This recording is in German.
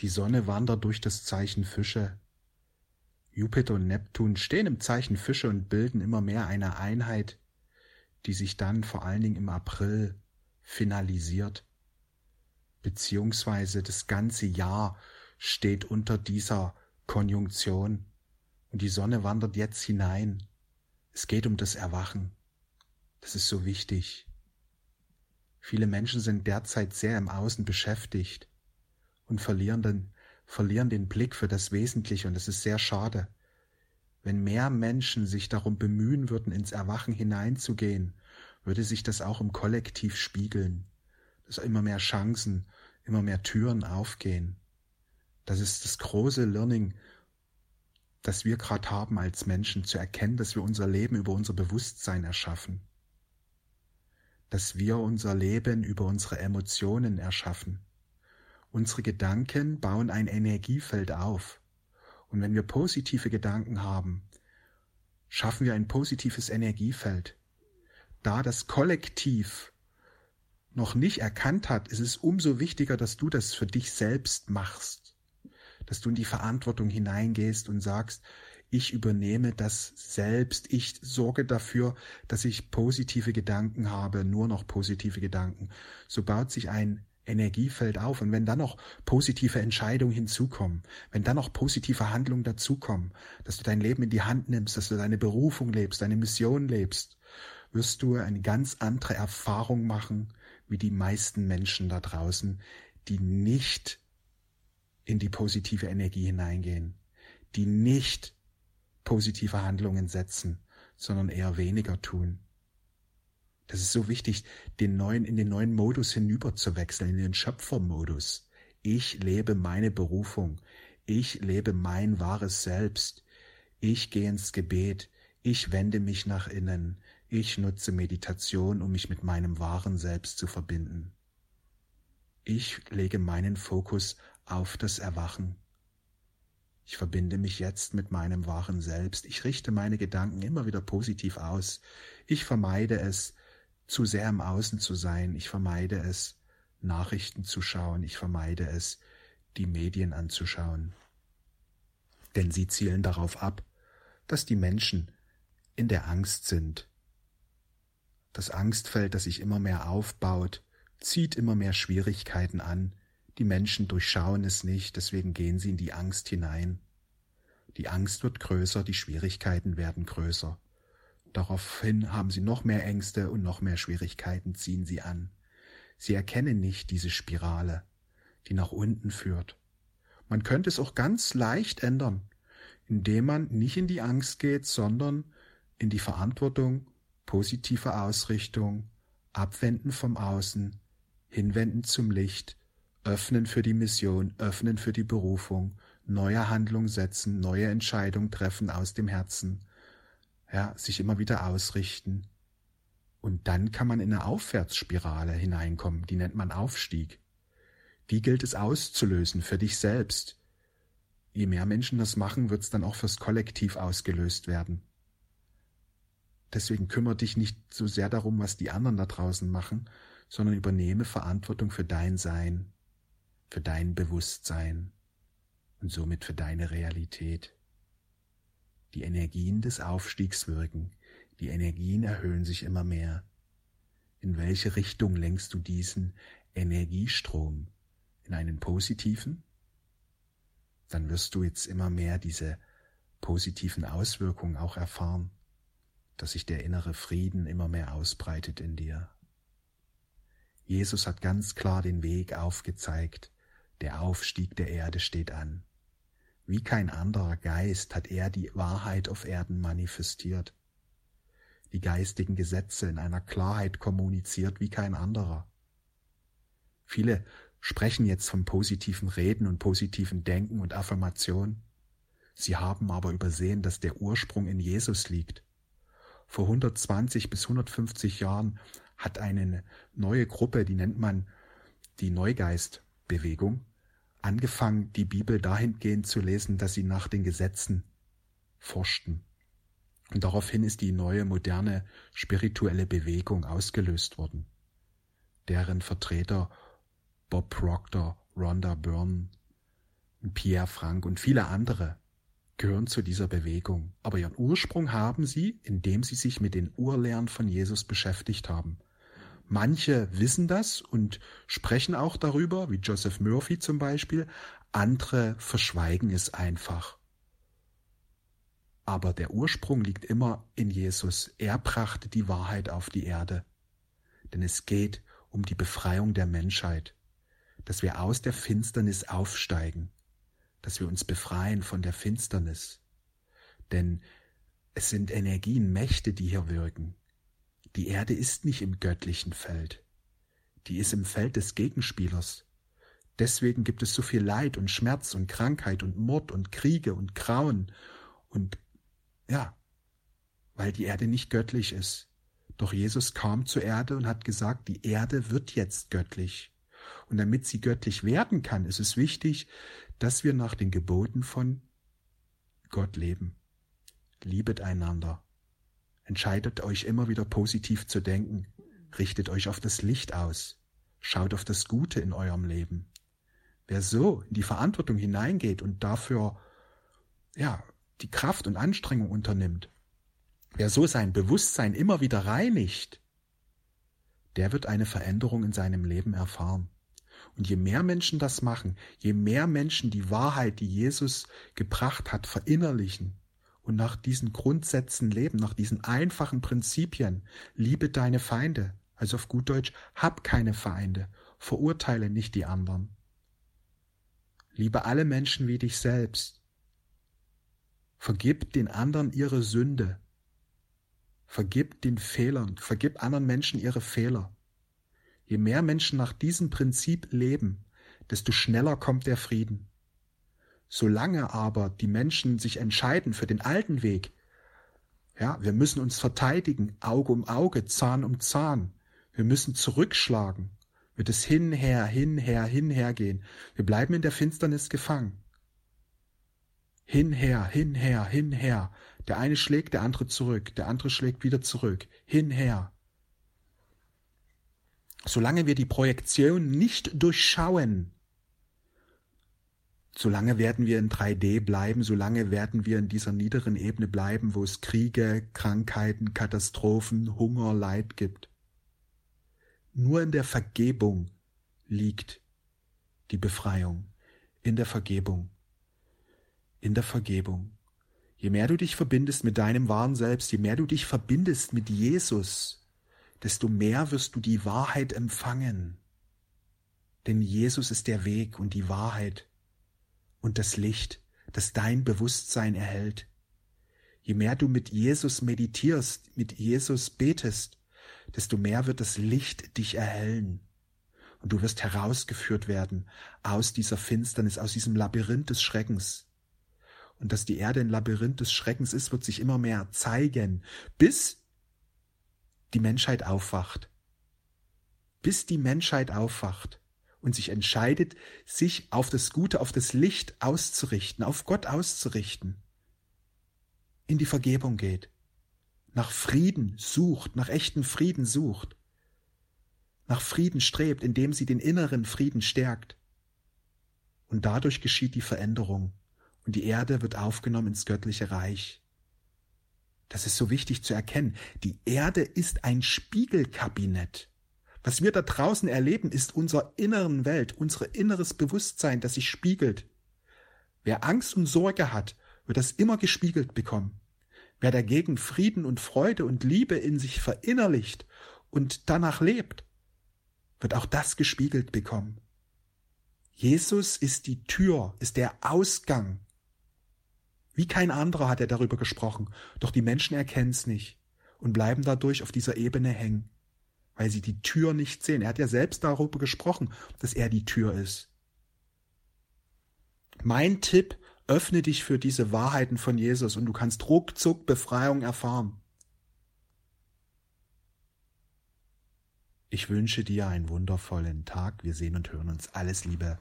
Die Sonne wandert durch das Zeichen Fische. Jupiter und Neptun stehen im Zeichen Fische und bilden immer mehr eine Einheit, die sich dann vor allen Dingen im April finalisiert, beziehungsweise das ganze Jahr steht unter dieser Konjunktion und die Sonne wandert jetzt hinein. Es geht um das Erwachen. Das ist so wichtig. Viele Menschen sind derzeit sehr im Außen beschäftigt und verlieren den, verlieren den Blick für das Wesentliche und das ist sehr schade. Wenn mehr Menschen sich darum bemühen würden, ins Erwachen hineinzugehen, würde sich das auch im Kollektiv spiegeln, dass immer mehr Chancen, immer mehr Türen aufgehen. Das ist das große Learning, das wir gerade haben als Menschen, zu erkennen, dass wir unser Leben über unser Bewusstsein erschaffen, dass wir unser Leben über unsere Emotionen erschaffen. Unsere Gedanken bauen ein Energiefeld auf. Und wenn wir positive Gedanken haben, schaffen wir ein positives Energiefeld. Da das Kollektiv noch nicht erkannt hat, ist es umso wichtiger, dass du das für dich selbst machst dass du in die Verantwortung hineingehst und sagst, ich übernehme das selbst, ich sorge dafür, dass ich positive Gedanken habe, nur noch positive Gedanken. So baut sich ein Energiefeld auf. Und wenn dann noch positive Entscheidungen hinzukommen, wenn dann noch positive Handlungen dazukommen, dass du dein Leben in die Hand nimmst, dass du deine Berufung lebst, deine Mission lebst, wirst du eine ganz andere Erfahrung machen wie die meisten Menschen da draußen, die nicht in die positive Energie hineingehen, die nicht positive Handlungen setzen, sondern eher weniger tun. Das ist so wichtig, den neuen, in den neuen Modus hinüber zu wechseln, in den Schöpfermodus. Ich lebe meine Berufung. Ich lebe mein wahres Selbst. Ich gehe ins Gebet. Ich wende mich nach innen. Ich nutze Meditation, um mich mit meinem wahren Selbst zu verbinden. Ich lege meinen Fokus auf das Erwachen. Ich verbinde mich jetzt mit meinem wahren Selbst. Ich richte meine Gedanken immer wieder positiv aus. Ich vermeide es, zu sehr im Außen zu sein. Ich vermeide es, Nachrichten zu schauen. Ich vermeide es, die Medien anzuschauen. Denn sie zielen darauf ab, dass die Menschen in der Angst sind. Das Angstfeld, das sich immer mehr aufbaut, zieht immer mehr Schwierigkeiten an, die Menschen durchschauen es nicht, deswegen gehen sie in die Angst hinein. Die Angst wird größer, die Schwierigkeiten werden größer. Daraufhin haben sie noch mehr Ängste und noch mehr Schwierigkeiten ziehen sie an. Sie erkennen nicht diese Spirale, die nach unten führt. Man könnte es auch ganz leicht ändern, indem man nicht in die Angst geht, sondern in die Verantwortung, positive Ausrichtung, abwenden vom Außen, hinwenden zum Licht, öffnen für die Mission, öffnen für die Berufung, neue Handlung setzen, neue Entscheidung treffen aus dem Herzen, ja, sich immer wieder ausrichten. Und dann kann man in eine Aufwärtsspirale hineinkommen, die nennt man Aufstieg. Die gilt es auszulösen für dich selbst. Je mehr Menschen das machen, wird es dann auch fürs Kollektiv ausgelöst werden. Deswegen kümmere dich nicht so sehr darum, was die anderen da draußen machen, sondern übernehme Verantwortung für dein Sein für dein Bewusstsein und somit für deine Realität. Die Energien des Aufstiegs wirken, die Energien erhöhen sich immer mehr. In welche Richtung lenkst du diesen Energiestrom? In einen positiven? Dann wirst du jetzt immer mehr diese positiven Auswirkungen auch erfahren, dass sich der innere Frieden immer mehr ausbreitet in dir. Jesus hat ganz klar den Weg aufgezeigt, der Aufstieg der Erde steht an. Wie kein anderer Geist hat er die Wahrheit auf Erden manifestiert, die geistigen Gesetze in einer Klarheit kommuniziert wie kein anderer. Viele sprechen jetzt vom positiven Reden und positiven Denken und Affirmation. Sie haben aber übersehen, dass der Ursprung in Jesus liegt. Vor 120 bis 150 Jahren hat eine neue Gruppe, die nennt man die Neugeist Bewegung angefangen, die Bibel dahingehend zu lesen, dass sie nach den Gesetzen forschten. Und daraufhin ist die neue moderne spirituelle Bewegung ausgelöst worden, deren Vertreter Bob Proctor, Rhonda Byrne, Pierre Frank und viele andere gehören zu dieser Bewegung. Aber ihren Ursprung haben sie, indem sie sich mit den Urlehren von Jesus beschäftigt haben. Manche wissen das und sprechen auch darüber, wie Joseph Murphy zum Beispiel, andere verschweigen es einfach. Aber der Ursprung liegt immer in Jesus. Er brachte die Wahrheit auf die Erde. Denn es geht um die Befreiung der Menschheit, dass wir aus der Finsternis aufsteigen, dass wir uns befreien von der Finsternis. Denn es sind Energien, Mächte, die hier wirken. Die Erde ist nicht im göttlichen Feld. Die ist im Feld des Gegenspielers. Deswegen gibt es so viel Leid und Schmerz und Krankheit und Mord und Kriege und Grauen und ja, weil die Erde nicht göttlich ist. Doch Jesus kam zur Erde und hat gesagt, die Erde wird jetzt göttlich. Und damit sie göttlich werden kann, ist es wichtig, dass wir nach den Geboten von Gott leben. Liebet einander. Entscheidet euch immer wieder positiv zu denken. Richtet euch auf das Licht aus. Schaut auf das Gute in eurem Leben. Wer so in die Verantwortung hineingeht und dafür, ja, die Kraft und Anstrengung unternimmt, wer so sein Bewusstsein immer wieder reinigt, der wird eine Veränderung in seinem Leben erfahren. Und je mehr Menschen das machen, je mehr Menschen die Wahrheit, die Jesus gebracht hat, verinnerlichen und nach diesen Grundsätzen leben, nach diesen einfachen Prinzipien, liebe deine Feinde, also auf gut Deutsch, hab keine Feinde, verurteile nicht die anderen. Liebe alle Menschen wie dich selbst. Vergib den anderen ihre Sünde. Vergib den Fehlern, vergib anderen Menschen ihre Fehler. Je mehr Menschen nach diesem Prinzip leben, desto schneller kommt der Frieden. Solange aber die Menschen sich entscheiden für den alten Weg, ja, wir müssen uns verteidigen, Auge um Auge, Zahn um Zahn. Wir müssen zurückschlagen. Wird es hinher, hinher, hinher gehen. Wir bleiben in der Finsternis gefangen. Hinher, hinher, hinher. Der eine schlägt, der andere zurück, der andere schlägt wieder zurück. Hinher. Solange wir die Projektion nicht durchschauen, solange werden wir in 3D bleiben, solange werden wir in dieser niederen Ebene bleiben, wo es Kriege, Krankheiten, Katastrophen, Hunger, Leid gibt. Nur in der Vergebung liegt die Befreiung. In der Vergebung. In der Vergebung. Je mehr du dich verbindest mit deinem wahren Selbst, je mehr du dich verbindest mit Jesus, desto mehr wirst du die Wahrheit empfangen. Denn Jesus ist der Weg und die Wahrheit und das Licht, das dein Bewusstsein erhält. Je mehr du mit Jesus meditierst, mit Jesus betest, desto mehr wird das Licht dich erhellen. Und du wirst herausgeführt werden aus dieser Finsternis, aus diesem Labyrinth des Schreckens. Und dass die Erde ein Labyrinth des Schreckens ist, wird sich immer mehr zeigen, bis die Menschheit aufwacht. Bis die Menschheit aufwacht und sich entscheidet, sich auf das Gute, auf das Licht auszurichten, auf Gott auszurichten, in die Vergebung geht, nach Frieden sucht, nach echten Frieden sucht, nach Frieden strebt, indem sie den inneren Frieden stärkt. Und dadurch geschieht die Veränderung und die Erde wird aufgenommen ins göttliche Reich. Das ist so wichtig zu erkennen. Die Erde ist ein Spiegelkabinett. Was wir da draußen erleben, ist unser inneren Welt, unser inneres Bewusstsein, das sich spiegelt. Wer Angst und Sorge hat, wird das immer gespiegelt bekommen. Wer dagegen Frieden und Freude und Liebe in sich verinnerlicht und danach lebt, wird auch das gespiegelt bekommen. Jesus ist die Tür, ist der Ausgang wie kein anderer hat er darüber gesprochen, doch die Menschen erkennen es nicht und bleiben dadurch auf dieser Ebene hängen, weil sie die Tür nicht sehen. Er hat ja selbst darüber gesprochen, dass er die Tür ist. Mein Tipp, öffne dich für diese Wahrheiten von Jesus und du kannst ruckzuck Befreiung erfahren. Ich wünsche dir einen wundervollen Tag. Wir sehen und hören uns. Alles Liebe.